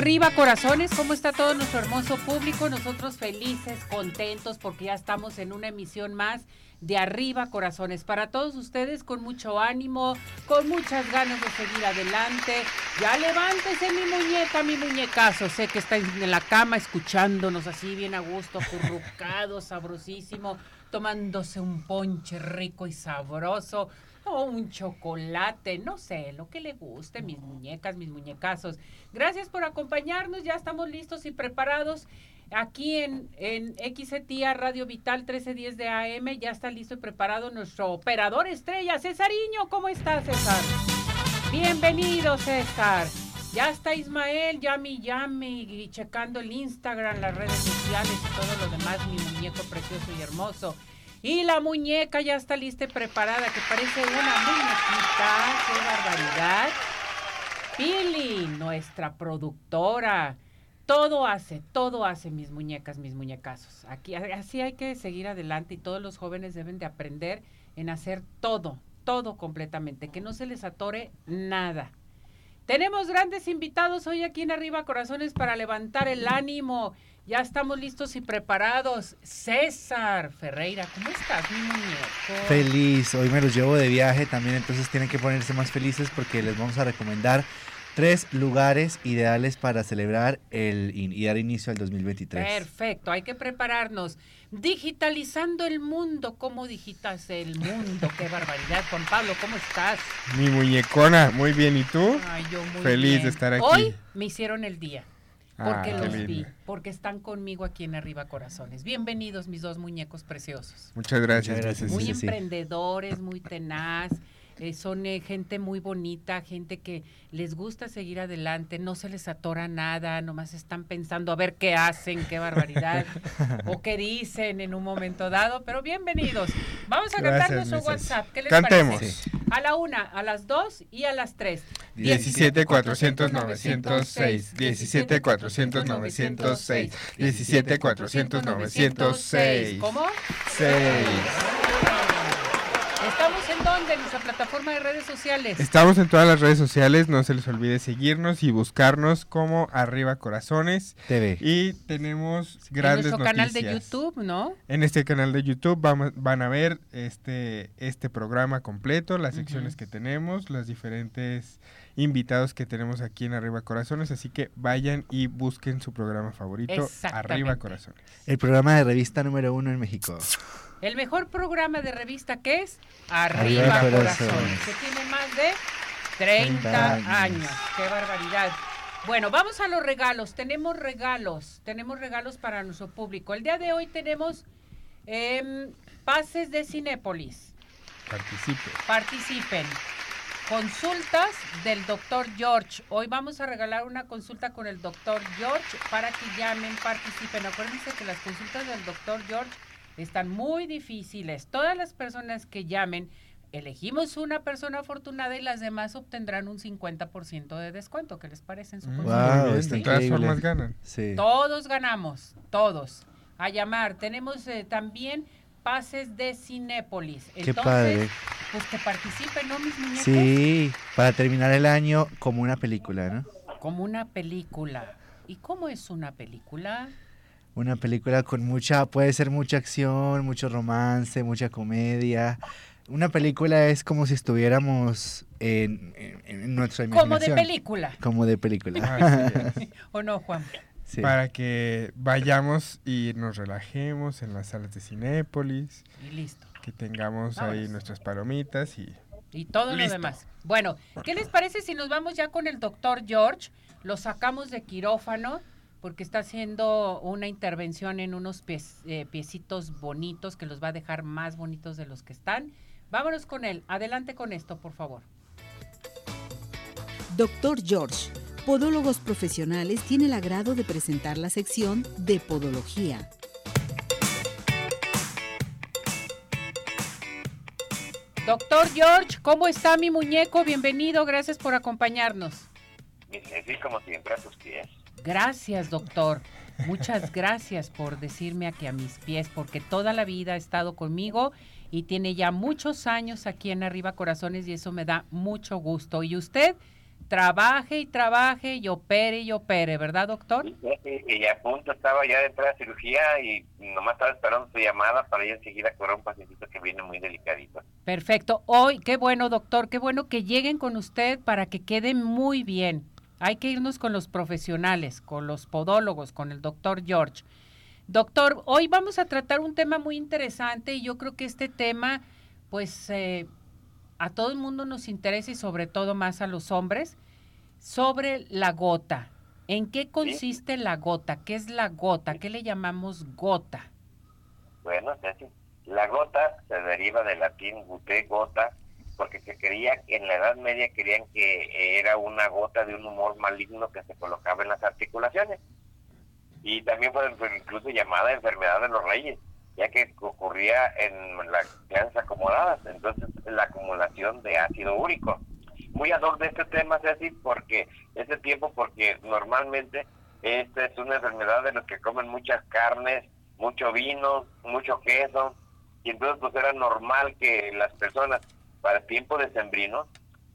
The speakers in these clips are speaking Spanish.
Arriba corazones, ¿cómo está todo nuestro hermoso público? Nosotros felices, contentos porque ya estamos en una emisión más de Arriba Corazones. Para todos ustedes con mucho ánimo, con muchas ganas de seguir adelante. Ya levántese mi muñeca, mi muñecazo. Sé que está en la cama escuchándonos así bien a gusto, acurrucado, sabrosísimo, tomándose un ponche rico y sabroso o un chocolate, no sé, lo que le guste, mis muñecas, mis muñecazos. Gracias por acompañarnos, ya estamos listos y preparados. Aquí en, en XETIA Radio Vital 1310 de AM ya está listo y preparado nuestro operador estrella, Cesariño. ¿Cómo estás, César? Bienvenido, César. Ya está Ismael, llame llame y checando el Instagram, las redes sociales y todo lo demás, mi muñeco precioso y hermoso. Y la muñeca ya está lista y preparada, que parece una muñequita. ¡Qué barbaridad! Pili, nuestra productora. Todo hace, todo hace mis muñecas, mis muñecazos. Aquí, así hay que seguir adelante y todos los jóvenes deben de aprender en hacer todo, todo completamente, que no se les atore nada. Tenemos grandes invitados hoy aquí en Arriba Corazones para levantar el ánimo ya estamos listos y preparados. César Ferreira, ¿cómo estás, mi muñeco? Feliz, hoy me los llevo de viaje también, entonces tienen que ponerse más felices porque les vamos a recomendar tres lugares ideales para celebrar el, y dar inicio al 2023. Perfecto, hay que prepararnos. Digitalizando el mundo, ¿cómo digitas el mundo? Qué barbaridad, Juan Pablo, ¿cómo estás? Mi muñecona, muy bien, ¿y tú? Ay, yo muy Feliz bien. de estar aquí. Hoy me hicieron el día. Porque Ah, los qué vi, porque están conmigo aquí en Arriba Corazones. Bienvenidos mis dos muñecos preciosos. Muchas gracias. Muchas gracias. Muy sí, sí. emprendedores, muy tenaz. Eh, son eh, gente muy bonita, gente que les gusta seguir adelante, no se les atora nada, nomás están pensando a ver qué hacen, qué barbaridad, o qué dicen en un momento dado, pero bienvenidos. Vamos a cantar Gracias, nuestro mi Ceci. WhatsApp, ¿qué les Cantemos. parece? A la una, a las dos y a las tres. 17 400 906 17 400 906 17 400 906 ¿Cómo? 6 ¿Estamos en dónde? En nuestra plataforma de redes sociales. Estamos en todas las redes sociales, no se les olvide seguirnos y buscarnos como Arriba Corazones TV. y tenemos en grandes nuestro canal de noticias. YouTube, ¿no? En este canal de YouTube vamos- van a ver este, este programa completo, las secciones que tenemos, los diferentes invitados que tenemos aquí en Arriba Corazones, así que vayan y busquen su programa favorito. Arriba Corazones. El programa de revista número uno en México. El mejor programa de revista que es Arriba Arriba, Corazones, que tiene más de 30 30 años. años. ¡Qué barbaridad! Bueno, vamos a los regalos. Tenemos regalos, tenemos regalos para nuestro público. El día de hoy tenemos em, pases de Cinépolis. Participe. Participen. Consultas del doctor George. Hoy vamos a regalar una consulta con el doctor George para que llamen, participen. Acuérdense que las consultas del doctor George están muy difíciles. Todas las personas que llamen, elegimos una persona afortunada y las demás obtendrán un 50% de descuento. ¿Qué les parece en su Mm, consulta? Wow, de todas formas ganan. Sí. Todos ganamos, todos. A llamar. Tenemos eh, también pases de Cinépolis. Qué Entonces, padre. pues que participen, ¿no, mis muñecos? Sí, para terminar el año como una película, ¿no? Como una película. ¿Y cómo es una película? Una película con mucha, puede ser mucha acción, mucho romance, mucha comedia. Una película es como si estuviéramos en, en- en nuestra Como de imaginación. película. Como de película. Es. ¿O no, Juan? Sí. Para que vayamos y nos relajemos en las salas de Cinépolis, Y listo. que tengamos ahí nuestras palomitas y Y todo lo demás. Bueno, ¿qué les parece si nos vamos ya con el doctor George? Lo sacamos de quirófano porque está haciendo una intervención en unos pies- eh, piecitos bonitos que los va a dejar más bonitos de los que están. Vámonos con él. Adelante con esto, por favor. Doctor George, Podólogos Profesionales tiene el agrado de presentar la sección de Podología. Doctor George, ¿cómo está mi muñeco? Bienvenido, gracias por acompañarnos. Sí, como siempre, a tus pies. Gracias, doctor. Muchas gracias por decirme aquí a mis pies, porque toda la vida ha estado conmigo y tiene ya muchos años aquí en Arriba Corazones y eso me da mucho gusto. Y usted trabaje y trabaje y opere y opere, ¿verdad, doctor? Y, a punto estaba ya de entrar a cirugía y nomás estaba esperando su llamada para ir enseguida a curar un pacientito que viene muy delicadito. Perfecto. Hoy, qué bueno, doctor, qué bueno que lleguen con usted para que quede muy bien. Hay que irnos con los profesionales, con los podólogos, con el doctor George. Doctor, hoy vamos a tratar un tema muy interesante y yo creo que este tema, pues, eh, a todo el mundo nos interesa y sobre todo más a los hombres, sobre la gota. ¿En qué consiste la gota? ¿Qué es la gota? ¿Qué le llamamos gota? Bueno, la gota se deriva del latín gute, gota, porque se creía, en la Edad Media querían que era una gota de un humor maligno que se colocaba en las articulaciones. Y también fue incluso llamada enfermedad de los reyes ya que ocurría en las clases acomodadas, entonces la acumulación de ácido úrico. Muy ad hoc de este tema, Ceci, porque ese tiempo, porque normalmente esta es una enfermedad de los que comen muchas carnes, mucho vino, mucho queso, y entonces pues era normal que las personas para el tiempo de sembrino,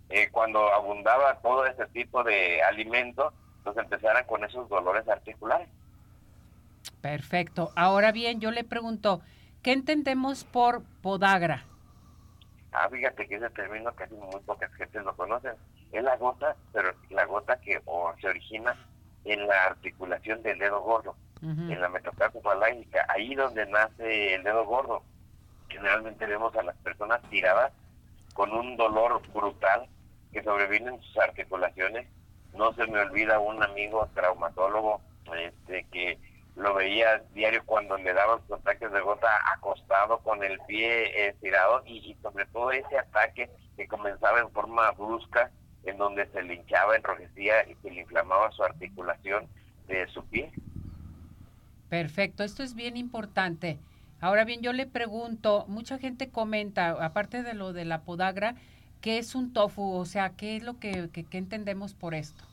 eh, cuando abundaba todo ese tipo de alimentos, pues empezaran con esos dolores articulares. Perfecto. Ahora bien, yo le pregunto, ¿qué entendemos por podagra? Ah, fíjate que ese término casi muy pocas gentes lo conocen. Es la gota, pero la gota que se origina en la articulación del dedo gordo, en la metacarpia falágica, ahí donde nace el dedo gordo. Generalmente vemos a las personas tiradas con un dolor brutal que sobreviene en sus articulaciones. No se me olvida un amigo traumatólogo este, que lo veía diario cuando le daban sus ataques de gota acostado con el pie estirado y, sobre todo ese ataque que comenzaba en forma brusca en donde se le hinchaba, enrojecía y se le inflamaba su articulación de su pie. Perfecto, esto es bien importante. Ahora bien, yo le pregunto, mucha gente comenta, aparte de lo de la podagra, ¿qué es un tofu? O sea, ¿qué es lo que, que, que entendemos por esto?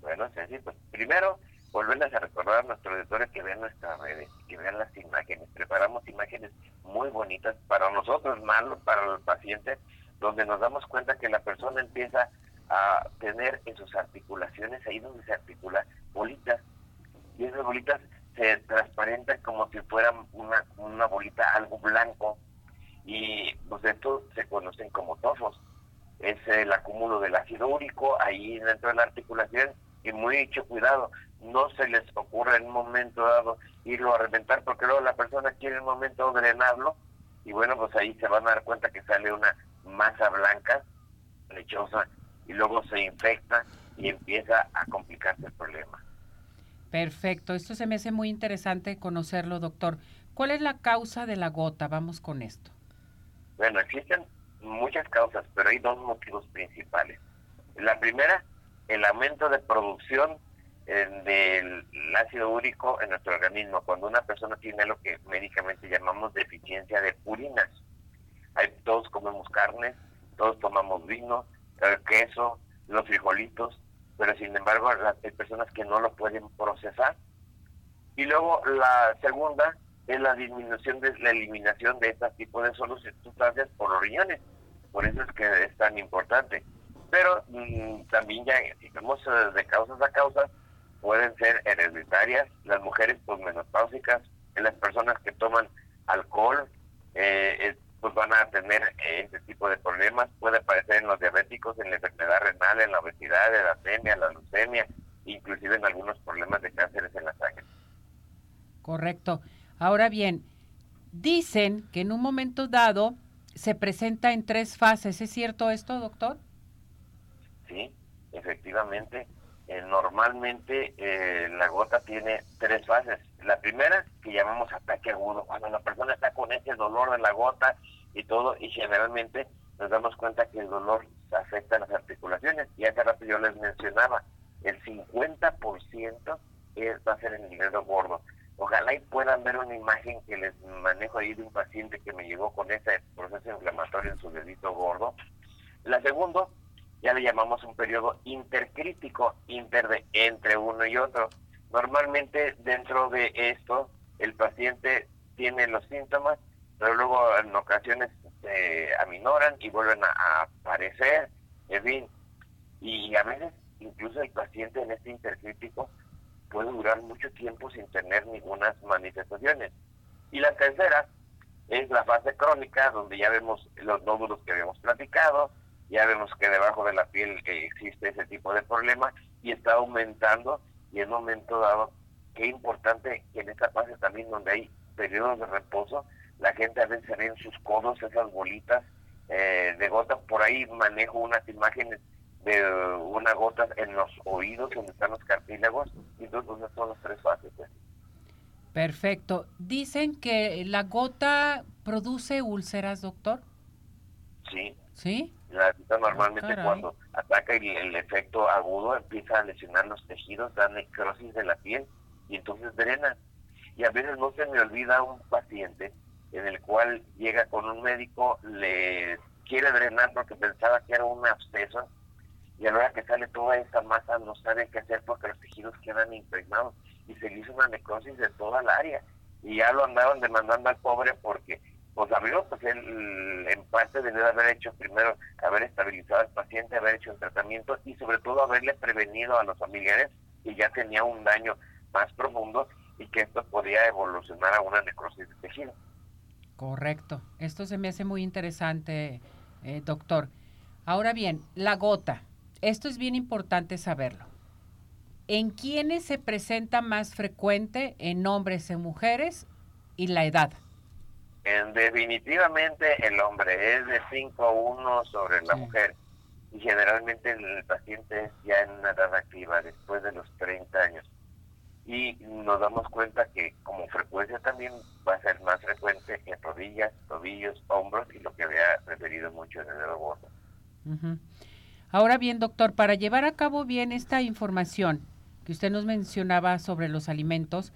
Bueno, sí, pues primero volverles a recordar a nuestros editores que vean nuestras redes, que vean las imágenes. Preparamos imágenes muy bonitas para nosotros, malos para el paciente, donde nos damos cuenta que la persona empieza a tener en sus articulaciones, ahí donde se articula, bolitas. Y esas bolitas se como si fueran una, una bolita, algo blanco. Y pues estos se conocen como tofos. Es el acúmulo del ácido úrico ahí dentro de la articulación y muy mucho cuidado no se les ocurre en un momento dado irlo a reventar, porque luego la persona quiere en un momento drenarlo, y bueno, pues ahí se van a dar cuenta que sale una masa blanca, lechosa, y luego se infecta y empieza a complicarse el problema. Perfecto, esto se me hace muy interesante conocerlo, doctor. ¿Cuál es la causa de la gota? Vamos con esto. Bueno, existen muchas causas, pero hay dos motivos principales. La primera, el aumento de producción del ácido úrico en nuestro organismo, cuando una persona tiene lo que médicamente llamamos deficiencia de purinas. Hay, todos comemos carne, todos tomamos vino, el queso, los frijolitos, pero sin embargo hay personas que no lo pueden procesar. Y luego la segunda es la disminución de la eliminación de este tipo de sustancias por los riñones. Por eso es que es tan importante. Pero mm, también ya, si eh, de causas a causas, pueden ser hereditarias, las mujeres pues menopáusicas, en las personas que toman alcohol, eh, pues van a tener eh, este tipo de problemas, puede aparecer en los diabéticos, en la enfermedad renal, en la obesidad, en la anemia, la leucemia, inclusive en algunos problemas de cánceres en la sangre. Correcto. Ahora bien, dicen que en un momento dado se presenta en tres fases. ¿Es cierto esto, doctor? Sí, efectivamente. Eh, normalmente eh, la gota tiene tres fases. La primera, que llamamos ataque agudo, cuando la persona está con ese dolor de la gota y todo, y generalmente nos damos cuenta que el dolor afecta las articulaciones. Y hace rato yo les mencionaba, el 50% es, va a ser en el dedo gordo. Ojalá y puedan ver una imagen que les manejo ahí de un paciente que me llegó con ese proceso inflamatorio en su dedito gordo. La segunda, ya le llamamos un periodo intercrítico, inter de entre uno y otro. Normalmente dentro de esto el paciente tiene los síntomas, pero luego en ocasiones se aminoran y vuelven a, aparecer, en fin. Y a veces incluso el paciente en este intercrítico puede durar mucho tiempo sin tener ninguna manifestaciones. Y la tercera es la fase crónica, donde ya vemos los nódulos que habíamos platicado, ya vemos que debajo de la piel existe ese tipo de problema y está aumentando y en un momento dado, qué importante que en esta fase también donde hay periodos de reposo, la gente a veces ve en sus codos esas bolitas eh, de gotas, por ahí manejo unas imágenes de una gota en los oídos donde están los cartílagos y entonces son las tres fases. Pues. Perfecto. Dicen que la gota produce úlceras, doctor. Sí. ¿Sí? La normalmente cuando ataca el, el, efecto agudo empieza a lesionar los tejidos, da necrosis de la piel y entonces drena. Y a veces no se me olvida un paciente en el cual llega con un médico, le quiere drenar porque pensaba que era un absceso y a la hora que sale toda esa masa no sabe qué hacer porque los tejidos quedan impregnados y se le hizo una necrosis de toda el área y ya lo andaban demandando al pobre porque pues abrió pues él en parte debió haber hecho primero haber estabilizado al paciente haber hecho un tratamiento y sobre todo haberle prevenido a los familiares que ya tenía un daño más profundo y que esto podía evolucionar a una necrosis de tejido. Correcto. Esto se me hace muy interesante eh, doctor. Ahora bien la gota. Esto es bien importante saberlo. ¿En quiénes se presenta más frecuente en hombres y mujeres y la edad? En definitivamente el hombre es de 5 a 1 sobre la mujer. Y generalmente el paciente es ya en una edad activa después de los 30 años. Y nos damos cuenta que como frecuencia también va a ser más frecuente en rodillas, tobillos, hombros y lo que había referido mucho en el dedo gordo. Ahora bien, doctor, para llevar a cabo bien esta información que usted nos mencionaba sobre los alimentos,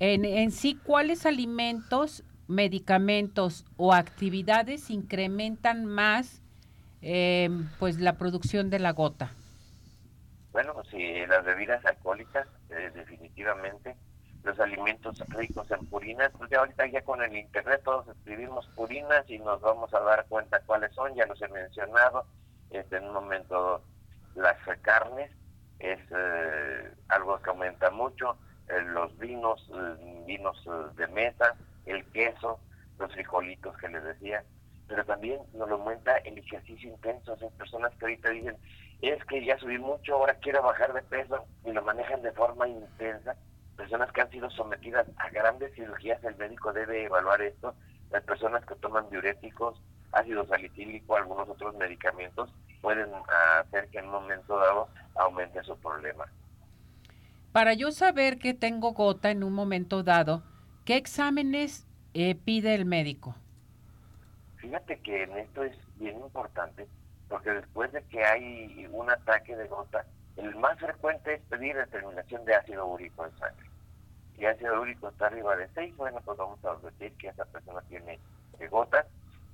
en, sí, ¿cuáles alimentos, medicamentos o actividades incrementan más eh, pues la producción de la gota? Bueno, si las bebidas alcohólicas, eh, definitivamente, los alimentos ricos en purinas, pues ya ahorita ya con el internet todos escribimos purinas y nos vamos a dar cuenta cuáles son, ya los he mencionado, este, en un momento las carnes es eh, algo que aumenta mucho, eh, los vinos, eh, vinos de mesa, el queso, los frijolitos que les decía, pero también nos lo aumenta el ejercicio intenso. Personas que ahorita dicen, es que ya subí mucho, ahora quiero bajar de peso y lo manejan de forma intensa. Personas que han sido sometidas a grandes cirugías, el médico debe evaluar esto. Las personas que toman diuréticos, ácido salicílico, algunos otros medicamentos, pueden hacer que en un momento dado aumente su problema. Para yo saber que tengo gota en un momento dado, ¿qué exámenes eh, pide el médico? Fíjate que en esto es bien importante, porque después de que hay un ataque de gota, el más frecuente es pedir determinación de ácido úrico en sangre. Si ácido úrico está arriba de 6, bueno, pues vamos a decir que esa persona tiene gota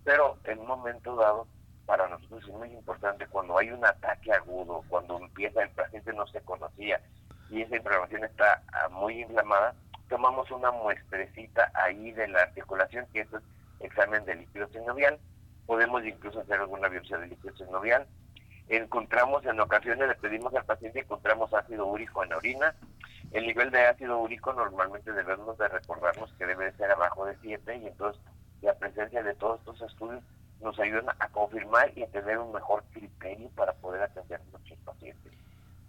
pero en un momento dado, para nosotros es muy importante cuando hay un ataque agudo, cuando empieza el paciente no se conocía y esa inflamación está ah, muy inflamada, tomamos una muestrecita ahí de la articulación, que es examen de líquido sinovial. Podemos incluso hacer alguna biopsia de líquido sinovial. Encontramos, en ocasiones le pedimos al paciente, encontramos ácido úrico en la orina. El nivel de ácido úrico normalmente debemos de recordarnos que debe ser abajo de 7 y entonces la presencia de todos estos estudios nos ayudan a confirmar y a tener un mejor criterio para poder atender a nuestros pacientes.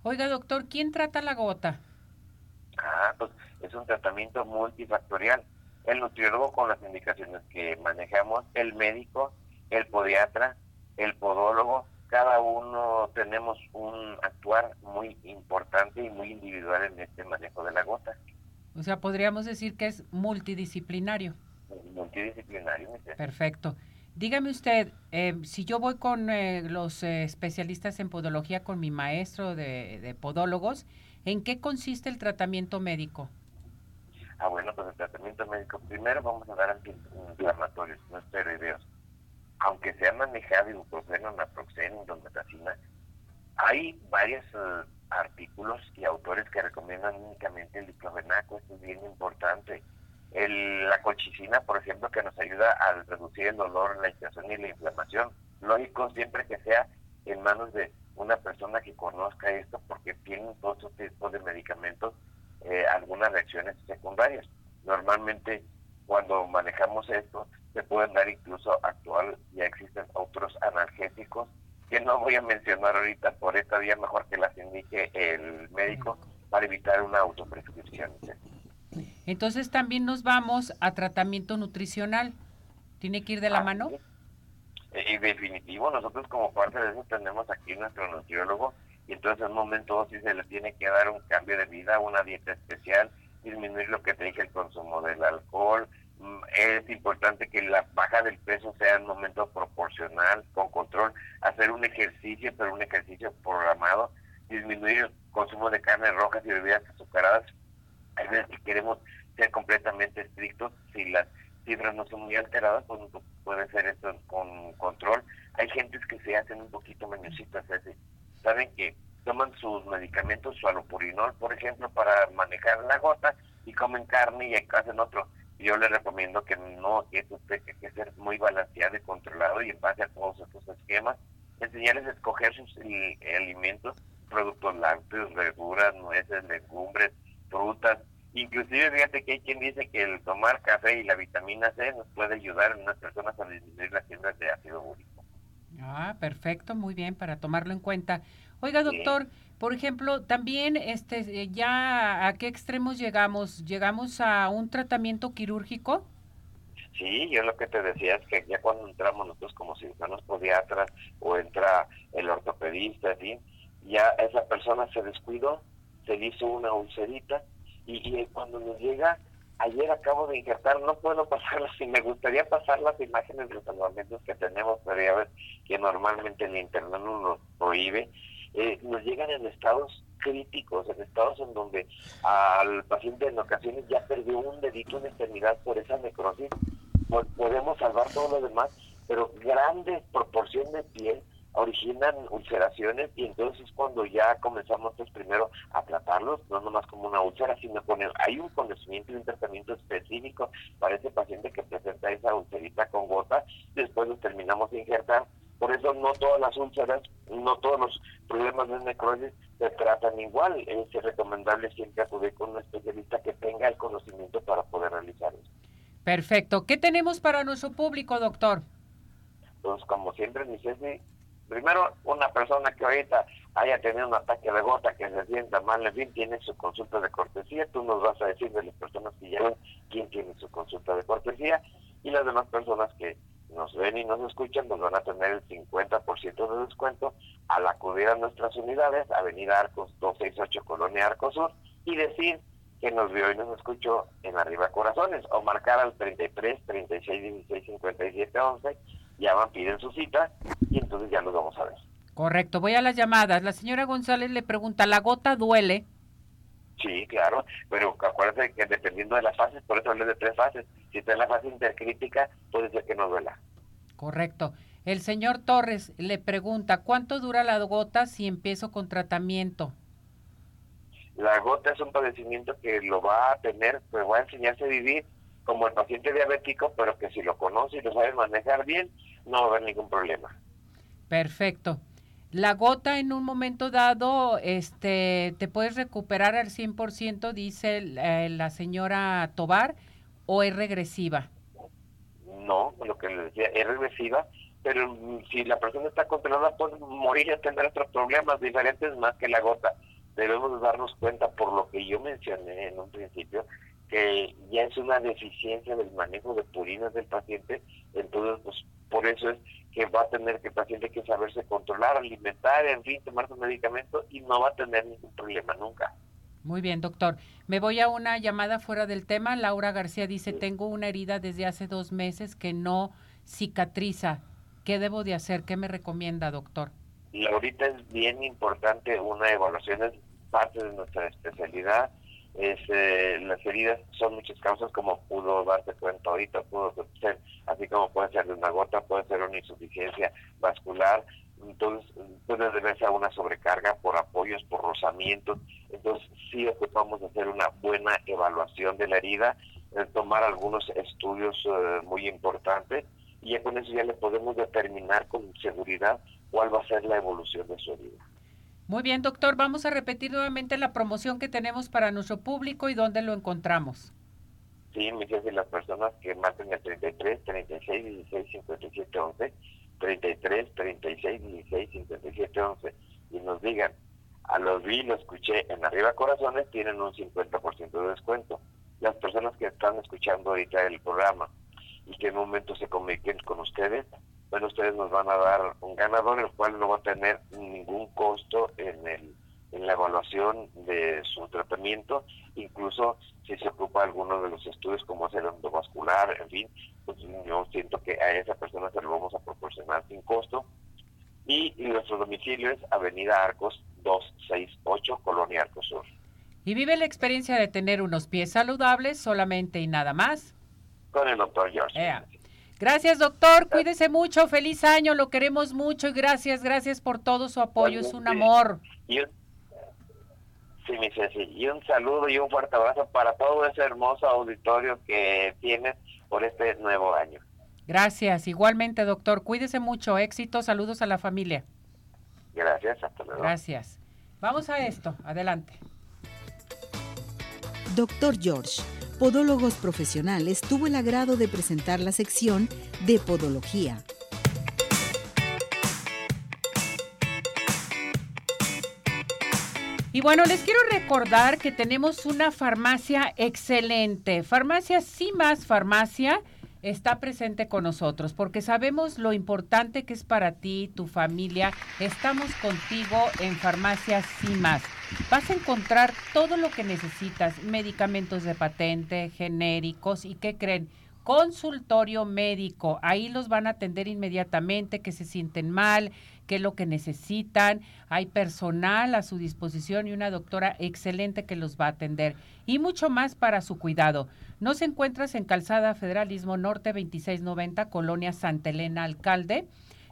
Oiga, doctor, ¿quién trata la gota? Es un tratamiento multifactorial. El nutriólogo con las indicaciones que manejamos, el médico, el podiatra, el podólogo, cada uno tenemos un actuar muy importante y muy individual en este manejo de la gota. O sea, podríamos decir que es multidisciplinario multidisciplinario. Perfecto. Dígame usted, eh, si yo voy con eh, los eh, especialistas en podología, con mi maestro de, podólogos, ¿en qué consiste el tratamiento médico? Ah, bueno, pues el tratamiento médico, primero vamos a dar antiinflamatorios, no esteroideos. Aunque se ha manejado ibuprofeno, naproxeno, indometacina, hay varios eh, artículos y autores que recomiendan únicamente el diclofenaco, esto es bien importante. El, la colchicina, por ejemplo, que nos ayuda a reducir el dolor, la inflamación y la inflamación. Lógico siempre que sea en manos de una persona que conozca esto porque tienen todos estos tipos de medicamentos eh, algunas reacciones secundarias. Normalmente cuando manejamos esto se pueden dar incluso actual, ya existen otros analgésicos que no voy a mencionar ahorita por esta vía, mejor que las indique el médico para evitar una autoprescripción. Entonces también nos vamos a tratamiento nutricional. ¿Tiene que ir de la mano? Y definitivo, nosotros como parte de eso tenemos aquí nuestro nutriólogo entonces en un momento sí se le tiene que dar un cambio de vida, una dieta especial, disminuir lo que te dije, el consumo del alcohol. Mm, es importante que la baja del peso sea en un momento proporcional, con control, hacer un ejercicio, pero un ejercicio programado, disminuir el consumo de carnes rojas y bebidas azucaradas. Hay veces que queremos ser completamente estrictos, si las cifras no son muy alteradas, pues puede ser esto con control. Hay gentes que se hacen un poquito meñositas, saben que toman sus medicamentos, su alopurinol, por ejemplo, para manejar la gota y comen carne y hacen otro. Yo les recomiendo que no, que eso tenga que ser muy balanceado y controlado y en base a todos estos esquemas, enseñarles a escoger sus alimentos, productos lácteos, verduras, nueces, legumbres, frutas. Inclusive fíjate que hay quien dice que el tomar café y la vitamina C nos puede ayudar en unas personas a disminuir las fibras de ácido úrico. Ah, perfecto, muy bien, para tomarlo en cuenta. Oiga, doctor, por ejemplo, también este eh, ya a qué extremos llegamos? ¿Llegamos a un tratamiento quirúrgico? Sí, yo lo que te decía es que ya cuando entramos nosotros como cirujanos podiatras o entra el ortopedista, ¿sí? ya esa persona se descuidó, se hizo una ulcerita y, y cuando nos llega ayer acabo de injertar, no puedo pasarlas y me gustaría pasar las imágenes de los salvamentos que tenemos, pero ya que normalmente el internet nos prohíbe. Eh, nos llegan en estados críticos, en estados en donde al paciente en ocasiones ya perdió un dedito, en extremidad por esa necrosis. Podemos salvar todo lo demás, pero grandes proporción de piel originan ulceraciones y entonces cuando ya comenzamos pues primero a tratarlos, no nomás como una úlcera, sino con hay un conocimiento y un tratamiento específico para ese paciente que presenta esa ulcerita con gota, después los terminamos de injertar. Por eso no todas las úlceras, no todos los problemas de necrosis se tratan igual. Es recomendable siempre acudir con un especialista que tenga el conocimiento para poder realizarlo. Perfecto. ¿Qué tenemos para nuestro público, doctor? Pues como siempre, mi primero, una persona que ahorita haya tenido un ataque de gota, que se sienta mal, en fin, tiene su consulta de cortesía. Tú nos vas a decir de las personas que llevan quién tiene su consulta de cortesía y las demás personas que nos ven y nos escuchan nos van a tener el 50% de descuento al acudir a nuestras unidades, Avenida Arcos 268 Colonia Arcos Sur, y decir que nos vio y nos escuchó en Arriba Corazones, o marcar al 33 36 16 57 11 llaman, piden su cita y entonces ya los vamos a ver. Correcto, voy a las llamadas. La señora González le pregunta, ¿la gota duele? Sí, claro, pero acuérdense que dependiendo de las fases, por eso hablé de tres fases. Si está en la fase intercrítica, puede ser que no duela. Correcto. El señor Torres le pregunta, ¿cuánto dura la gota si empiezo con tratamiento? La gota es un padecimiento que lo va a tener, pues va a enseñarse a vivir como el paciente diabético, pero que si lo conoce y lo sabe manejar bien, no va a haber ningún problema. Perfecto. La gota en un momento dado, este, ¿te puedes recuperar al 100%, dice eh, la señora Tobar, o es regresiva? No, lo que le decía, es regresiva, pero si la persona está controlada, puede morir y tener otros problemas diferentes más que la gota. Debemos darnos cuenta, por lo que yo mencioné en un principio, que ya es una deficiencia del manejo de purinas del paciente, entonces pues por eso es que va a tener que el paciente que saberse controlar, alimentar, en fin, tomar su medicamento y no va a tener ningún problema nunca. Muy bien, doctor. Me voy a una llamada fuera del tema. Laura García dice, tengo una herida desde hace dos meses que no cicatriza. ¿Qué debo de hacer? ¿Qué me recomienda, doctor? Laurita, es bien importante una evaluación, es parte de nuestra especialidad es, eh, las heridas son muchas causas como pudo darse cuenta ahorita, pudo ser, así como puede ser de una gota, puede ser una insuficiencia vascular, entonces puede deberse a una sobrecarga por apoyos, por rozamientos, entonces sí ocupamos hacer una buena evaluación de la herida, eh, tomar algunos estudios eh, muy importantes y ya con eso ya le podemos determinar con seguridad cuál va a ser la evolución de su herida. Muy bien, doctor. Vamos a repetir nuevamente la promoción que tenemos para nuestro público y dónde lo encontramos. Sí, me dicen las personas que marquen el 33, 36, 16, 57, 11, 33, 36, 16, 57, 11 y nos digan, a los vi, lo escuché en Arriba Corazones, tienen un 50% de descuento. Las personas que están escuchando ahorita el programa y que en un momento se comuniquen con ustedes, bueno, ustedes nos van a dar un ganador, el cual no va a tener ningún costo en, el, en la evaluación de su tratamiento, incluso si se ocupa alguno de los estudios como es el endovascular, en fin, pues yo siento que a esa persona se lo vamos a proporcionar sin costo. Y, nuestro domicilio es Avenida Arcos 268, Colonia Arcos Sur. ¿Y vive la experiencia de tener unos pies saludables solamente y nada más? Con el doctor George. Gracias, doctor. Cuídese mucho. Feliz año. Lo queremos mucho y gracias, gracias por todo su apoyo. Es un amor. Y un, sí, mi Ceci. Y un saludo y un fuerte abrazo para todo ese hermoso auditorio que tienes por este nuevo año. Gracias. Igualmente, doctor. Cuídese mucho. Éxito. Saludos a la familia. Gracias. Hasta luego. Gracias. Vamos a esto. Adelante. Doctor George Podólogos Profesionales tuvo el agrado de presentar la sección de Podología. Y bueno, les quiero recordar que tenemos una farmacia excelente. Farmacia más Farmacia está presente con nosotros porque sabemos lo importante que es para ti, tu familia. Estamos contigo en Farmacia más Vas a encontrar todo lo que necesitas, medicamentos de patente, genéricos y qué creen consultorio médico. Ahí los van a atender inmediatamente, que se sienten mal, qué es lo que necesitan. Hay personal a su disposición y una doctora excelente que los va a atender. Y mucho más para su cuidado. Nos encuentras en Calzada Federalismo Norte 2690, Colonia Santa Elena, Alcalde.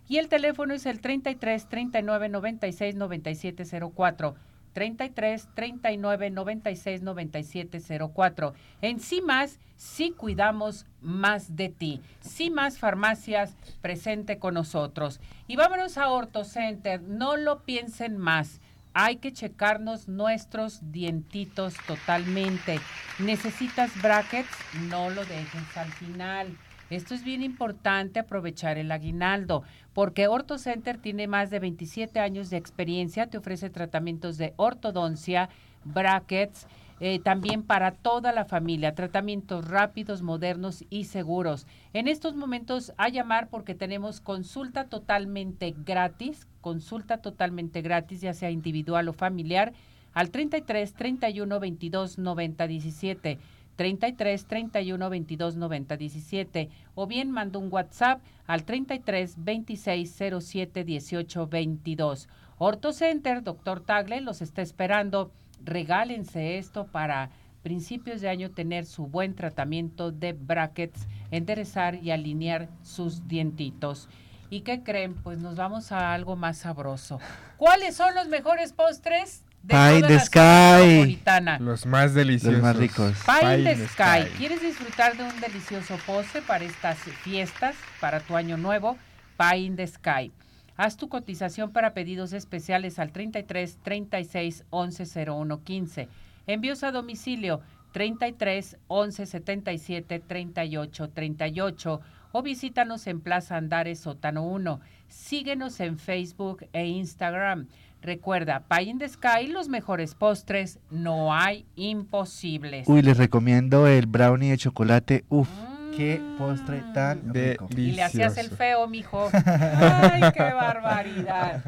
Y el teléfono es el 33 39 96 97 04. 33 39 96 97 04. En CIMAS sí cuidamos más de ti. CIMAS Farmacias presente con nosotros. Y vámonos a OrtoCenter. No lo piensen más. Hay que checarnos nuestros dientitos totalmente. ¿Necesitas brackets? No lo dejes al final. Esto es bien importante aprovechar el aguinaldo, porque OrtoCenter tiene más de 27 años de experiencia, te ofrece tratamientos de ortodoncia, brackets, eh, también para toda la familia, tratamientos rápidos, modernos y seguros. En estos momentos a llamar porque tenemos consulta totalmente gratis, consulta totalmente gratis, ya sea individual o familiar, al 33 31 22 90 17. 33 31 22 90 17 o bien manda un WhatsApp al 33 26 07 18 22. Orto Center, doctor Tagle, los está esperando. Regálense esto para principios de año tener su buen tratamiento de brackets, enderezar y alinear sus dientitos. ¿Y qué creen? Pues nos vamos a algo más sabroso. ¿Cuáles son los mejores postres? Pie the Sky. Los más deliciosos. Los más ricos. Pie, in the sky. ¿Quieres disfrutar de un delicioso postre para estas fiestas, para tu año nuevo? Pie in the Sky. Haz tu cotización para pedidos especiales al 33 36 11 01 15. Envíos a domicilio 33 11 77 38 38 o visítanos en Plaza Andares Sótano 1. Síguenos en Facebook e Instagram. Recuerda, Pie in the Sky, los mejores postres, no hay imposibles. Uy, les recomiendo el brownie de chocolate. Uf, qué postre tan rico. Y le hacías el feo, mijo. Ay, qué barbaridad.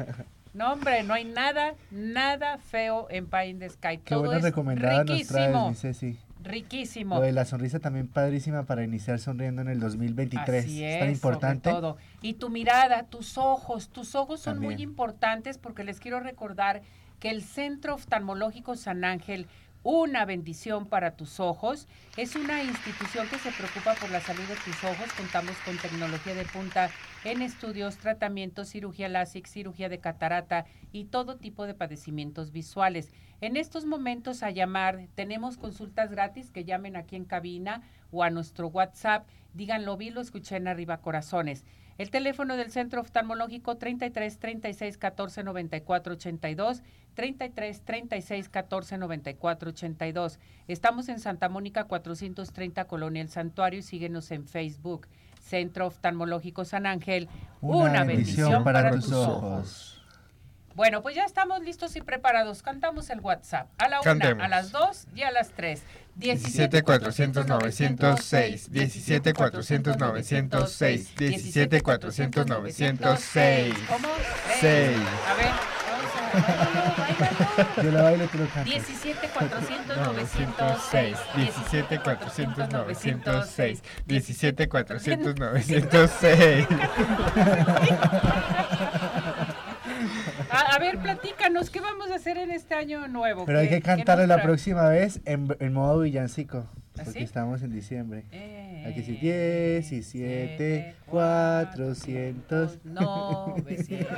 No, hombre, no hay nada, nada feo en Pie in the Sky. Qué Todo es riquísimo. Riquísimo. Lo de la sonrisa también padrísima para iniciar sonriendo en el 2023. Así es, tan importante. todo. Y tu mirada, tus ojos, tus ojos son muy importantes porque les quiero recordar que el Centro Oftalmológico San Ángel una bendición para tus ojos. Es una institución que se preocupa por la salud de tus ojos. Contamos con tecnología de punta en estudios, tratamientos, cirugía láser, cirugía de catarata y todo tipo de padecimientos visuales. En estos momentos a llamar, tenemos consultas gratis que llamen aquí en cabina o a nuestro WhatsApp. Díganlo, vi, lo escuché en Arriba Corazones. El teléfono del Centro Oftalmológico 33 36 14 94 82 33 36 14 94 82. Estamos en Santa Mónica 430 Colonia El Santuario y síguenos en Facebook. Centro Oftalmológico San Ángel. Una, bendición, para, tus ojos. Bueno, pues ya estamos listos y preparados. Cantamos el WhatsApp. A la una, a las dos y a las tres. 17 400 906 17 400 906 17 400 906 ¿Cómo? 6 A ver. Yo la bailo, tú lo cantas. 17 400 906 17 400 906 17 400 906 A, a ver, platícanos, ¿qué vamos a hacer en este año nuevo? Pero hay ¿Qué- que cantarlo la próxima vez en, en modo villancico. ¿Ah, Porque sí? estamos en diciembre. Hay que decir Eh, 17, 400. 900.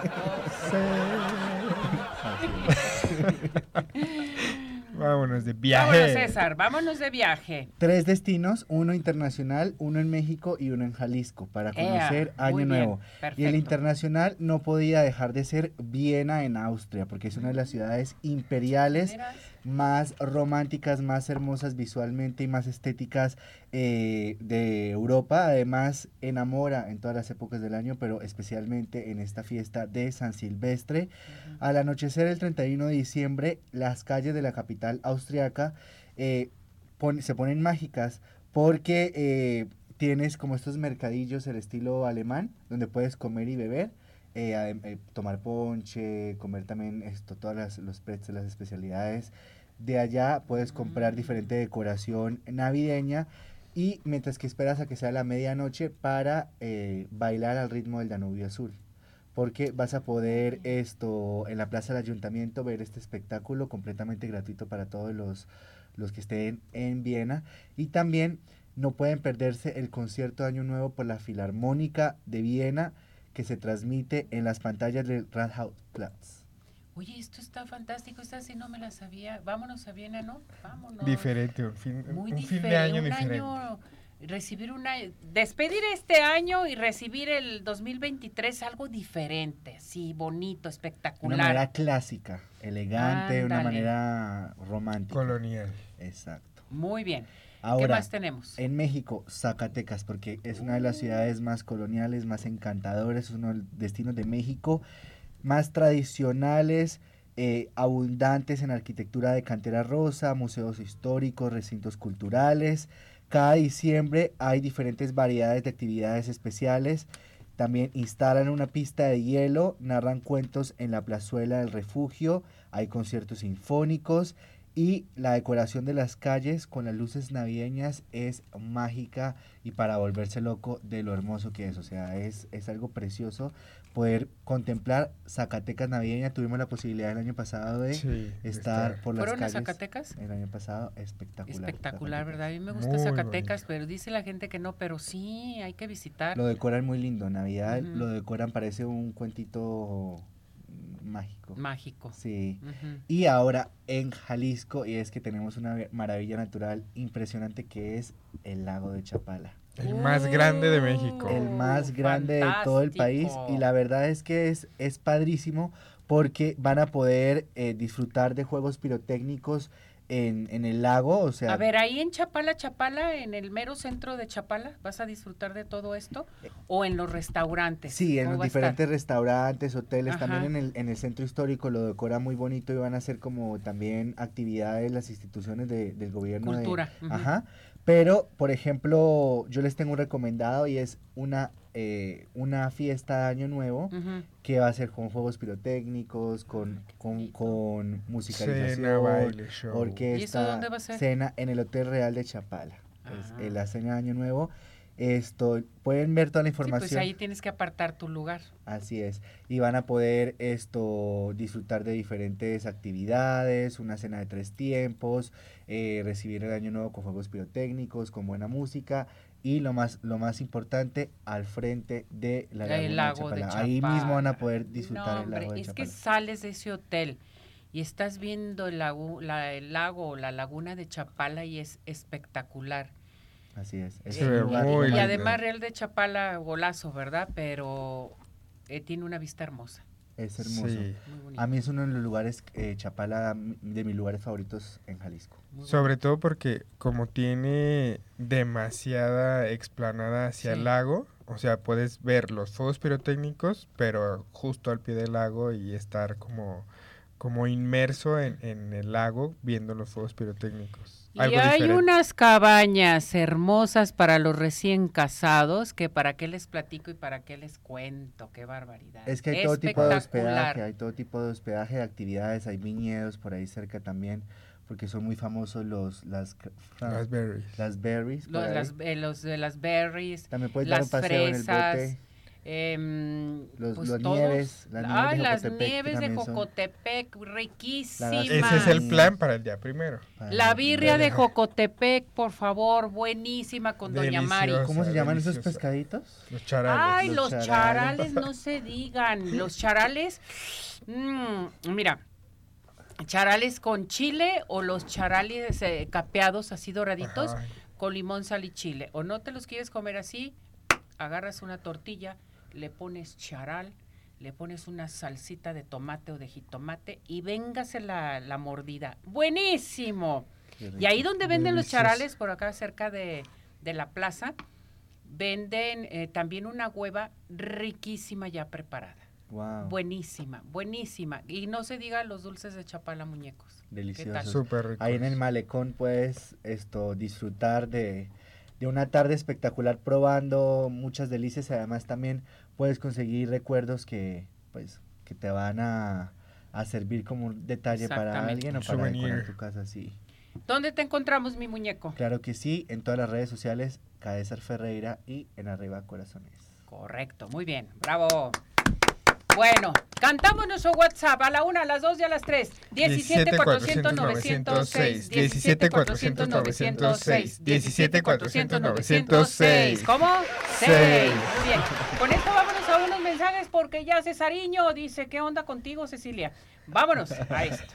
Vámonos de Vámonos, viaje. César, vámonos de viaje. Tres destinos, uno internacional, uno en México y uno en Jalisco, para conocer Año bien, Nuevo. Y el internacional no podía dejar de ser Viena en Austria, porque es una de las ciudades imperiales más románticas, más hermosas visualmente y más estéticas eh, de Europa. Además, enamora en todas las épocas del año, pero especialmente en esta fiesta de San Silvestre. Al anochecer el 31 de diciembre, las calles de la capital austriaca eh, pon- se ponen mágicas porque eh, tienes como estos mercadillos, el estilo alemán, donde puedes comer y beber. Eh, adem- eh, tomar ponche, comer también esto, todas las, los pretzels, las especialidades. De allá puedes comprar diferente decoración navideña y mientras que esperas a que sea la medianoche para eh, bailar al ritmo del Danubio Azul. Porque vas a poder esto en la plaza del ayuntamiento ver este espectáculo completamente gratuito para todos los, los que estén en Viena. Y también no pueden perderse el concierto de Año Nuevo por la Filarmónica de Viena que se transmite en las pantallas del Rathausplatz. Oye, esto está fantástico, esta sí no me la sabía. Vámonos a Viena, ¿no? Vámonos. Diferente, un fin, Muy un fin diferente. de año un diferente. año, recibir una, despedir este año y recibir el 2023 algo diferente, sí, bonito, Una espectacular. manera clásica, elegante, de una manera romántica. Colonial. Exacto. Muy bien. ¿Qué Ahora, más tenemos? en México, Zacatecas, porque es una de las ciudades más coloniales, más encantadoras, es uno de los destinos de México más tradicionales, eh, abundantes en arquitectura de cantera rosa, museos históricos, recintos culturales. Cada diciembre hay diferentes variedades de actividades especiales. También instalan una pista de hielo, narran cuentos en la plazuela del refugio, hay conciertos sinfónicos y la decoración de las calles con las luces navideñas es mágica y para volverse loco de lo hermoso que es. O sea, es, es algo precioso poder contemplar Zacatecas navideña. Tuvimos la posibilidad el año pasado de Sí, estar por las ¿Fueron a calles. Zacatecas? El año pasado, espectacular. Espectacular, Zacatecas. ¿verdad? A mí me gusta Muy Zacatecas, bonito. pero dice la gente que no, pero sí, hay que visitar. Lo decoran muy lindo. Navidad lo decoran, parece un cuentito mágico. Mágico. Sí. Y ahora en Jalisco, y es que tenemos una maravilla natural impresionante que es el lago de Chapala. El más grande de México. el más grande de todo el país y la verdad es que es, es padrísimo porque van a poder eh, disfrutar de juegos pirotécnicos en, en el lago, o sea, A ver, ahí en Chapala, Chapala, en el mero centro de Chapala, ¿vas a disfrutar de todo esto? ¿O en los restaurantes? sí, en ¿Cómo los diferentes restaurantes, hoteles, Ajá. también en el, en el centro histórico lo decora muy bonito y van a hacer como también actividades las instituciones de- del gobierno. de- Cultura. ujú. Ajá. Pero, por ejemplo, yo les tengo un recomendado y es una, eh, una fiesta de Año Nuevo que va a ser con juegos pirotécnicos, con, con, con musicalización, Cena, baile, show. orquesta, ¿Y eso dónde va a ser? cena en el Hotel Real de Chapala. Es Ah. eh, la cena de Año Nuevo. Esto, pueden ver toda la Sí, pues información. ahí tienes que apartar tu lugar. Así es. Y van a poder esto disfrutar de diferentes actividades, una cena de tres tiempos, eh, recibir el año nuevo con fuegos pirotécnicos, con buena música y lo más lo más importante al frente de la El lago de Chapala. Ahí mismo van a poder disfrutar No, el lago de es que sales de ese hotel y estás viendo el lago, la- el lago o la laguna de Chapala y es espectacular. Así es. Es muy y además Real de Chapala, golazo, ¿verdad? Pero eh, tiene una vista hermosa. es hermoso. Sí. Muy bonito. A mí es uno de los lugares, eh, Chapala, de mis lugares favoritos en Jalisco. muy Sobre todo porque como tiene demasiada explanada hacia Sí. el lago, o sea, puedes ver los fuegos pirotécnicos, pero justo al pie del lago y estar como, como inmerso en, en el lago viendo los fuegos pirotécnicos. Y Algo hay diferente. unas cabañas hermosas para los recién casados que para qué les platico y para qué les cuento, qué barbaridad. Es que hay todo tipo de hospedaje, hay todo tipo de hospedaje, de actividades, hay viñedos por ahí cerca también, porque son muy famosos los las fra- Las berries. las berries. Los, las, eh, los de las berries, También puedes dar un las paseo en el fresas, bote. Em, Los- pues los todos- nieves, las nieves Ay, de las nieves de Jocotepec, riquísimas. Ese es el plan para el día primero. para La birria de. Jocotepec, por favor, buenísima con Doña Mari. ¿Cómo se llaman esos pescaditos? Los charales. Ay, Los los charales. charales. no se digan. Los charales, mm, mira, charales con chile o los charales eh, capeados así doraditos Ajá. con limón, sal y chile. O no te los quieres comer así, agarras una tortilla, le pones charal, le pones una salsita de tomate o de jitomate y véngase la, la mordida. Buenísimo. Y ahí donde venden los Delicioso. charales, por acá cerca de, de la plaza, venden eh, también una hueva riquísima ya preparada. Wow, Buenísima, buenísima. Y no se diga los dulces de Chapala muñecos. deliciosos. Súper rico. Ahí en el malecón puedes esto disfrutar de, de una tarde espectacular probando muchas delicias y además también puedes conseguir recuerdos que pues que te van a, a servir como un detalle para alguien o para decorar tu casa, sí. ¿Dónde te encontramos, mi muñeco? Claro que sí, en todas las redes sociales, Caesar Ferreira y en Arriba Corazones. Correcto, muy bien, bravo. Bueno, cantamos nuestro WhatsApp a la una, a las dos y a las tres. 17 400 906. 17 400 906. 17 400 906. ¿Cómo? Seis. Muy bien. Con esto vámonos a unos mensajes porque ya Cesariño dice, ¿qué onda contigo, Cecilia? Vámonos a esto.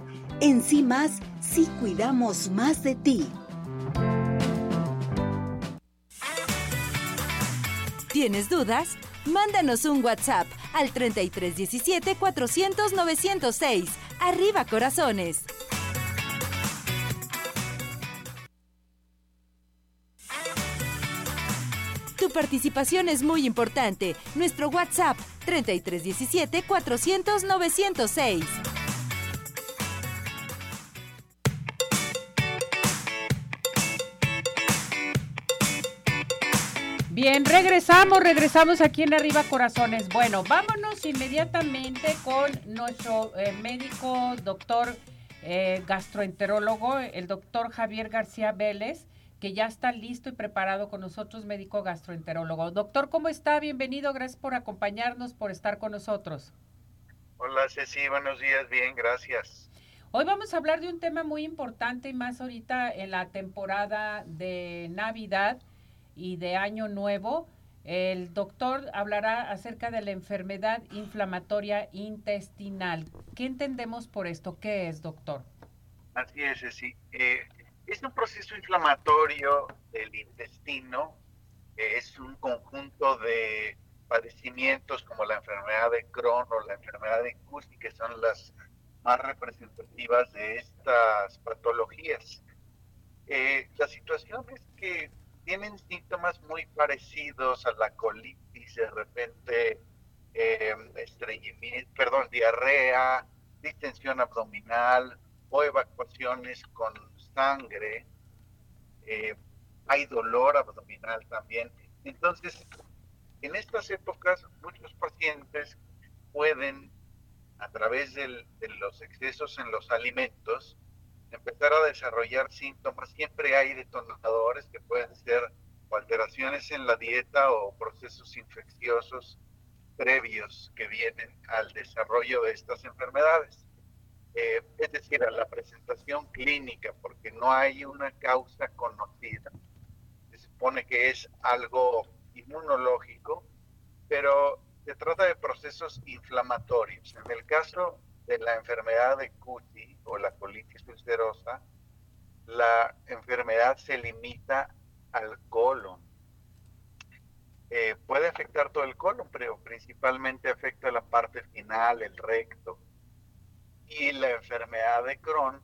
En CIMAS sí cuidamos más de ti. ¿Tienes dudas? Mándanos un WhatsApp al 3317 400 906. Arriba corazones. Tu participación es muy importante. Nuestro WhatsApp 3317 400 906. Bien, regresamos, regresamos aquí en Arriba Corazones. Bueno, vámonos inmediatamente con nuestro eh, médico, doctor eh, gastroenterólogo, el doctor Javier García Vélez, que ya está listo y preparado con nosotros, médico gastroenterólogo. Doctor, ¿cómo está? Bienvenido, gracias por acompañarnos, por estar con nosotros. Hola Ceci, buenos días, bien, gracias. Hoy vamos a hablar de un tema muy importante y más ahorita en la temporada de Navidad y de Año Nuevo. El doctor hablará acerca de la enfermedad inflamatoria intestinal. ¿Qué entendemos por esto? ¿Qué es, doctor? Así es, sí. Eh, es un proceso inflamatorio del intestino. es un conjunto de padecimientos como la enfermedad de Crohn o la enfermedad de Cusi, que son las más representativas de estas patologías. Eh, la situación es que tienen síntomas muy parecidos a la colitis, de repente eh, estreñimiento, perdón, diarrea, distensión abdominal o evacuaciones con sangre. Eh, hay dolor abdominal también. Entonces, en estas épocas, muchos pacientes pueden, a través de los excesos en los alimentos, empezar a desarrollar síntomas. Siempre hay detonadores que pueden ser alteraciones en la dieta o procesos infecciosos previos que vienen al desarrollo de estas enfermedades. Eh, es decir, a la presentación clínica, porque no hay una causa conocida. Se supone que es algo inmunológico, pero se trata de procesos inflamatorios. En el caso de la enfermedad de Cuti o la colitis ulcerosa, la enfermedad se limita al colon. Eh, puede afectar todo el colon, pero principalmente afecta la parte final, el recto. Y la enfermedad de Crohn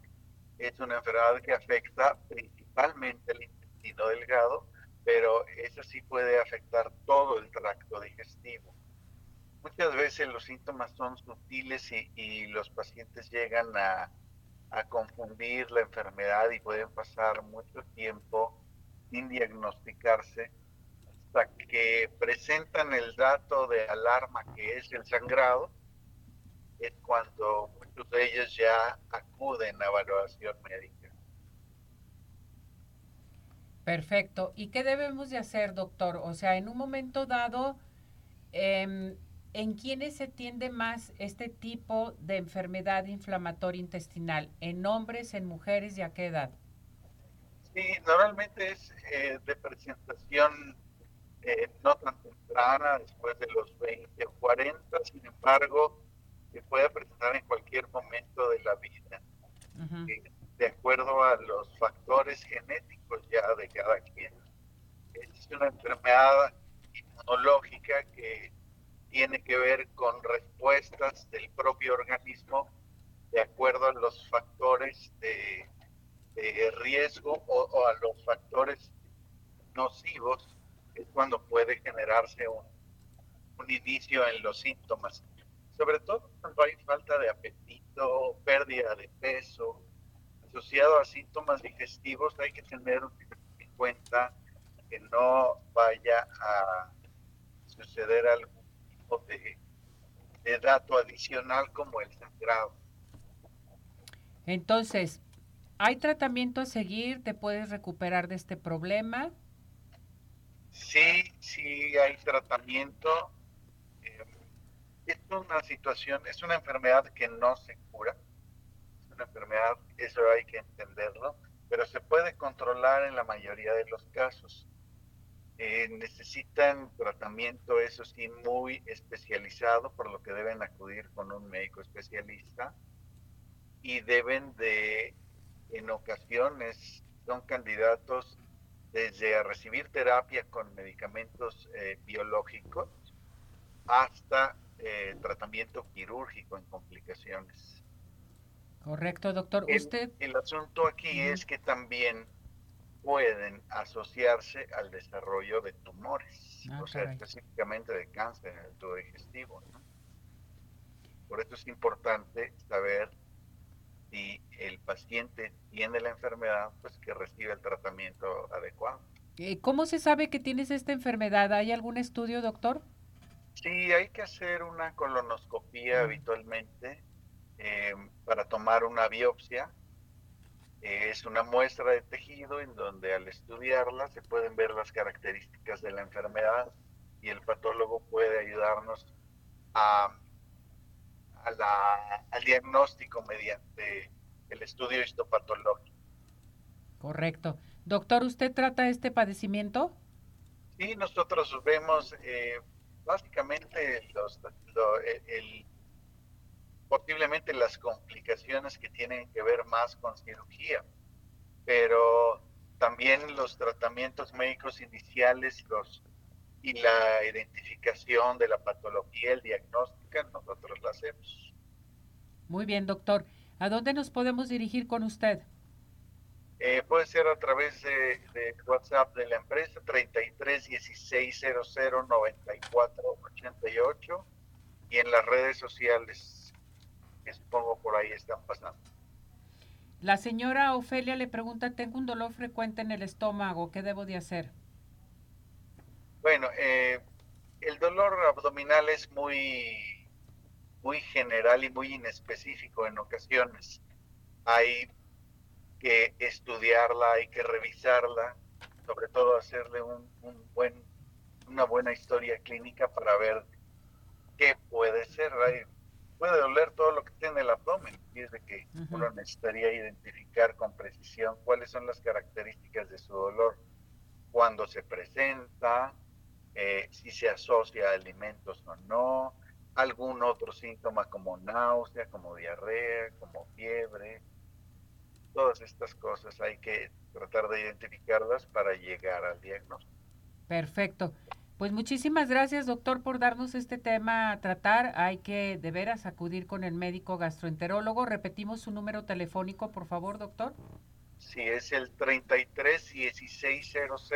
es una enfermedad que afecta principalmente el intestino delgado, pero eso sí puede afectar todo el tracto digestivo. Muchas veces los síntomas son sutiles y, los pacientes llegan a, confundir la enfermedad y pueden pasar mucho tiempo sin diagnosticarse hasta que presentan el dato de alarma que es el sangrado, es cuando muchos de ellos ya acuden a evaluación médica. Perfecto. ¿Y qué debemos de hacer, doctor? O sea, en un momento dado, eh, ¿En quiénes se tiende más este tipo de enfermedad inflamatoria intestinal? ¿En hombres, en mujeres y a qué edad? Sí, normalmente es eh, de presentación eh, no tan temprana, después de los 20 o 40, sin embargo, se puede presentar en cualquier momento de la vida, eh, de acuerdo a los factores genéticos ya de cada quien. Es una enfermedad inmunológica que tiene que ver con respuestas del propio organismo de acuerdo a los factores de, riesgo o, a los factores nocivos es cuando puede generarse un, un inicio en los síntomas. Sobre todo cuando hay falta de apetito, pérdida de peso, asociado a síntomas digestivos, hay que tener en cuenta que no vaya a suceder algún tipo de, de dato adicional como el sangrado. Entonces, ¿hay tratamiento a seguir? ¿Te puedes recuperar de este problema? Sí, sí hay tratamiento. Eh, es una situación, es una enfermedad que no se cura. Es una enfermedad, eso hay que entenderlo, pero se puede controlar en la mayoría de los casos. Eh, necesitan tratamiento, eso sí, muy especializado, por lo que deben acudir con un médico especialista y deben de, en ocasiones, son candidatos desde a recibir terapia con medicamentos eh, biológicos hasta eh, tratamiento quirúrgico en complicaciones. Correcto, doctor. Usted. El, asunto aquí es que también pueden asociarse al desarrollo de tumores, ah, o sea, específicamente de cáncer en el tubo digestivo. Por eso es importante saber si el paciente tiene la enfermedad, pues que reciba el tratamiento adecuado. Eh, ¿Cómo se sabe que tienes esta enfermedad? ¿Hay algún estudio, doctor? Sí, hay que hacer una colonoscopía habitualmente eh, para tomar una biopsia. Es una muestra de tejido en donde al estudiarla se pueden ver las características de la enfermedad y el patólogo puede ayudarnos a al diagnóstico mediante el estudio histopatológico. Correcto. Doctor, ¿usted trata este padecimiento? Sí, nosotros vemos eh, básicamente los, el, posiblemente las complicaciones que tienen que ver más con cirugía, pero también los tratamientos médicos iniciales los y la identificación de la patología, el diagnóstico, nosotros la hacemos. Muy bien, doctor. ¿A dónde nos podemos dirigir con usted? Eh, puede ser a través de, WhatsApp de la empresa 33 16 00 94 88 y en las redes sociales que supongo por ahí están pasando. La señora Ofelia le pregunta, tengo un dolor frecuente en el estómago, ¿qué debo de hacer? Bueno, eh, el dolor abdominal es muy, muy general y muy inespecífico en ocasiones. Hay que estudiarla, hay que revisarla, sobre todo hacerle un, buen, una buena historia clínica para ver qué puede ser. Puede doler todo lo que tiene el abdomen y es de que uno necesitaría identificar con precisión cuáles son las características de su dolor, cuando se presenta, eh, si se asocia a alimentos o no, algún otro síntoma como náusea, como diarrea, como fiebre. Todas estas cosas hay que tratar de identificarlas para llegar al diagnóstico. Perfecto. Pues muchísimas gracias, doctor, por darnos este tema a tratar. Hay que de veras acudir con el médico gastroenterólogo. Repetimos su número telefónico, por favor, doctor. Sí, es el 33 1600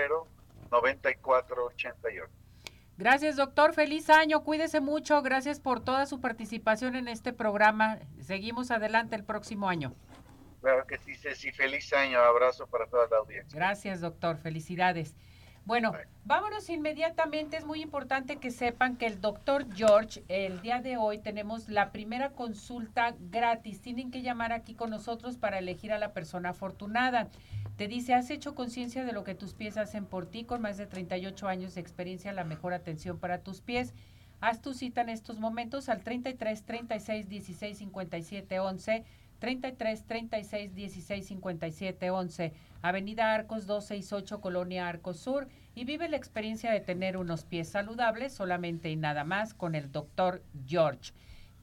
9488. Gracias, doctor. Feliz año. Cuídese mucho. Gracias por toda su participación en este programa. Seguimos adelante el próximo año. Claro que sí, Ceci. Feliz año. Abrazo para toda la audiencia. Gracias, doctor. Felicidades. Bueno, vámonos inmediatamente. Es muy importante que sepan que el doctor George, el día de hoy tenemos la primera consulta gratis. Tienen que llamar aquí con nosotros para elegir a la persona afortunada. Te dice, has hecho conciencia de lo que tus pies hacen por ti con más de 38 años de experiencia, la mejor atención para tus pies. Haz tu cita en estos momentos al 33 36 16 57 11 33 36 16 57 11, Avenida Arcos 268, Colonia Arcos Sur, y vive la experiencia de tener unos pies saludables solamente y nada más con el doctor George.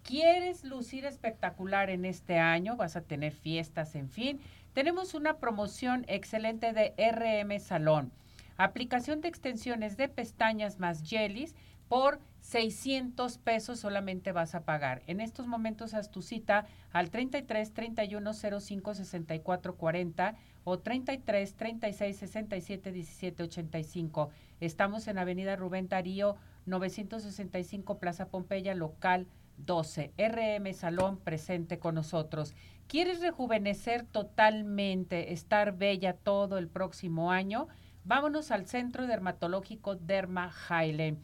¿Quieres lucir espectacular en este año? ¿Vas a tener fiestas, en fin? Tenemos una promoción excelente de RM Salón. Aplicación de extensiones de pestañas más jellies por 600 pesos solamente vas a pagar. En estos momentos haz tu cita al 33 31 05 64 40 o 33 36 67 17 85. Estamos en Avenida Rubén Darío 965 Plaza Pompeya, local 12. RM Salón presente con nosotros. ¿Quieres rejuvenecer totalmente, estar bella todo el próximo año? Vámonos al Centro Dermatológico Derma Highland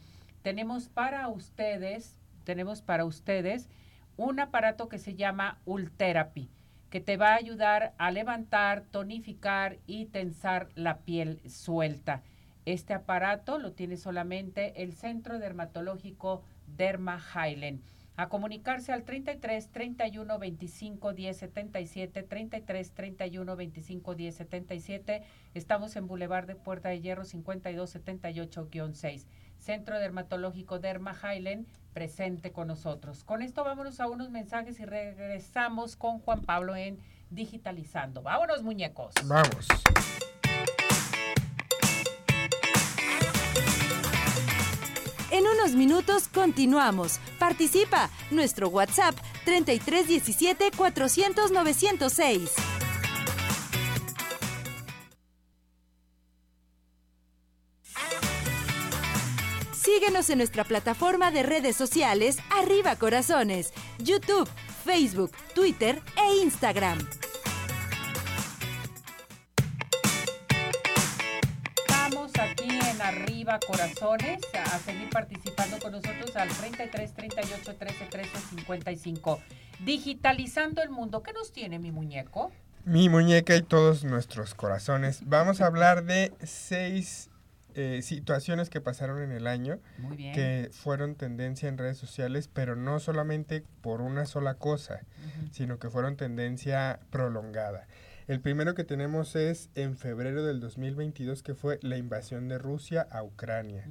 tenemos para ustedes, tenemos para ustedes un aparato que se llama Ultherapy, que te va a ayudar a levantar, tonificar y tensar la piel suelta. Este aparato lo tiene solamente el Centro Dermatológico Derma Highland. A comunicarse al 33 31 25 10 77, 33 31 25 10 77. Estamos en Boulevard de Puerta de Hierro 52 78-6. Centro Dermatológico Derma Highland, presente con nosotros. Con esto vámonos a unos mensajes y regresamos con Juan Pablo en Digitalizando. Vámonos, muñecos. Vamos. En unos minutos continuamos. Participa. Nuestro WhatsApp 3317 400 906. Síguenos en nuestra plataforma de redes sociales Arriba Corazones, YouTube, Facebook, Twitter e Instagram. Estamos aquí en Arriba Corazones a seguir participando con nosotros al 33 38 13 13 55. Digitalizando el mundo. ¿Qué nos tiene mi muñeco? Mi muñeca y todos nuestros corazones. Vamos a hablar de seis eh, situaciones que pasaron en el año que fueron tendencia en redes sociales, pero no solamente por una sola cosa, sino que fueron tendencia prolongada. El primero que tenemos es en febrero del 2022, que fue la invasión de Rusia a Ucrania.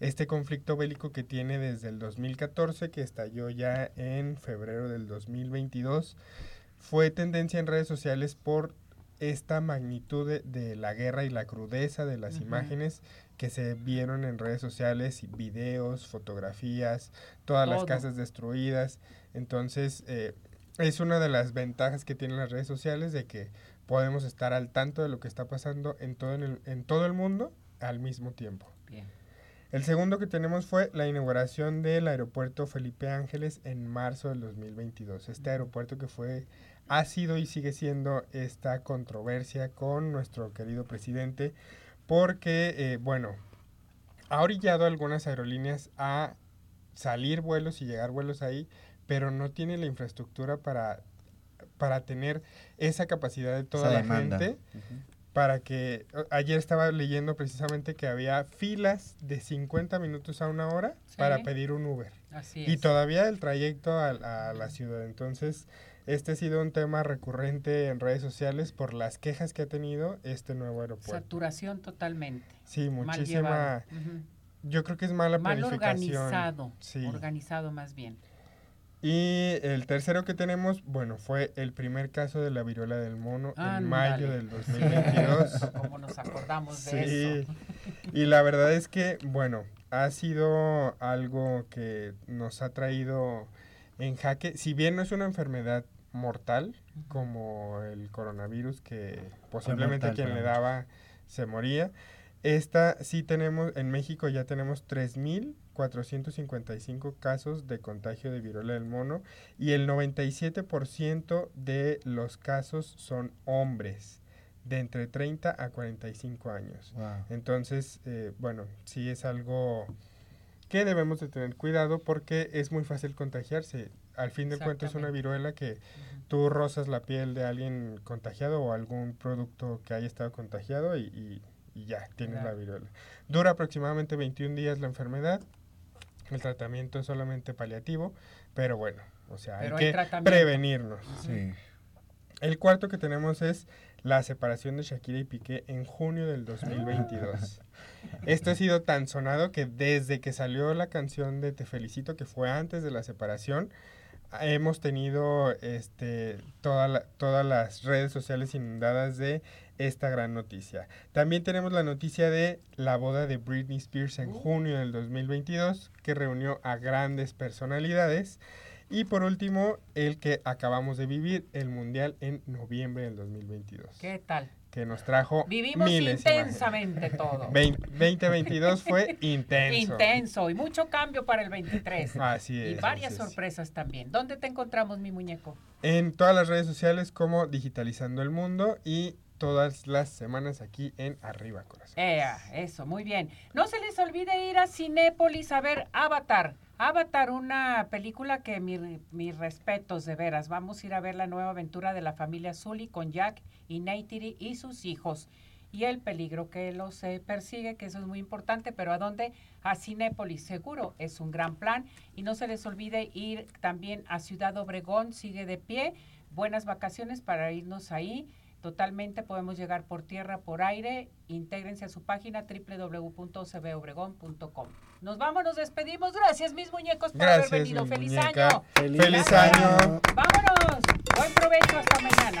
Este conflicto bélico que tiene desde el 2014, que estalló ya en febrero del 2022, fue tendencia en redes sociales por esta magnitud de, la guerra y la crudeza de las imágenes que se vieron en redes sociales, videos, fotografías, todas las casas destruidas. Entonces, eh, es una de las ventajas que tienen las redes sociales de que podemos estar al tanto de lo que está pasando en todo, el, en todo el mundo al mismo tiempo. El segundo que tenemos fue la inauguración del aeropuerto Felipe Ángeles en marzo del 2022. Este aeropuerto que fue, ha sido y sigue siendo esta controversia con nuestro querido presidente porque, eh, bueno, ha orillado algunas aerolíneas a salir vuelos y llegar vuelos ahí, pero no tiene la infraestructura para, para tener esa capacidad de toda la gente. Para que ayer estaba leyendo precisamente que había filas de 50 minutos a una hora para pedir un Uber. Y todavía el trayecto a, a la ciudad. Entonces, este ha sido un tema recurrente en redes sociales por las quejas que ha tenido este nuevo aeropuerto. Saturación totalmente. Sí, muchísima. Yo creo que es mala Mal organizado. Sí. Organizado más bien. Y el tercero que tenemos, bueno, fue el primer caso de la viruela del mono en mayo del 2022. Como nos acordamos de eso. Y la verdad es que, bueno, ha sido algo que nos ha traído en jaque. Si bien no es una enfermedad mortal como el coronavirus que posiblemente quien le daba se moría. Esta sí tenemos, en México ya tenemos 3.455 casos de contagio de viruela del mono y el 97% de los casos son hombres de entre 30 a 45 años. Entonces, eh, bueno, sí es algo que debemos de tener cuidado porque es muy fácil contagiarse al fin de cuentas es una viruela que tú rozas la piel de alguien contagiado o algún producto que haya estado contagiado y, ya, tienes la viruela. Dura aproximadamente 21 días la enfermedad. El tratamiento es solamente paliativo, pero bueno, o sea, hay, que prevenirnos. El cuarto que tenemos es la separación de Shakira y Piqué en junio del 2022. Esto ha sido tan sonado que desde que salió la canción de Te Felicito, que fue antes de la separación, hemos tenido este, toda todas las redes sociales inundadas de esta gran noticia. También tenemos la noticia de la boda de Britney Spears en junio del 2022, que reunió a grandes personalidades. Y por último, el que acabamos de vivir, el Mundial en noviembre del 2022. ¿Qué tal? Que nos trajo Vivimos intensamente todo. 2022 fue intenso. Intenso y mucho cambio para el 23. Así es. Y varias sorpresas también. ¿Dónde te encontramos, mi muñeco? En todas las redes sociales como Digitalizando el Mundo y todas las semanas aquí en Arriba Corazón. eso, muy bien. No se les olvide ir a Cinépolis a ver Avatar. Avatar, una película que mis respetos de veras. Vamos a ir a ver la nueva aventura de la familia Sully con Jack y Neytiri y sus hijos. Y el peligro que los eh, persigue, que eso es muy importante, pero ¿a dónde? A Cinépolis, seguro, es un gran plan. Y no se les olvide ir también a Ciudad Obregón, sigue de pie. Buenas vacaciones para irnos ahí totalmente. Podemos llegar por tierra, por aire. Intégrense a su página www.cbobregón.com. Nos vamos, nos despedimos. Gracias, mis muñecos, por haber venido. Feliz año. Feliz, año. Vámonos. Buen provecho. Hasta mañana.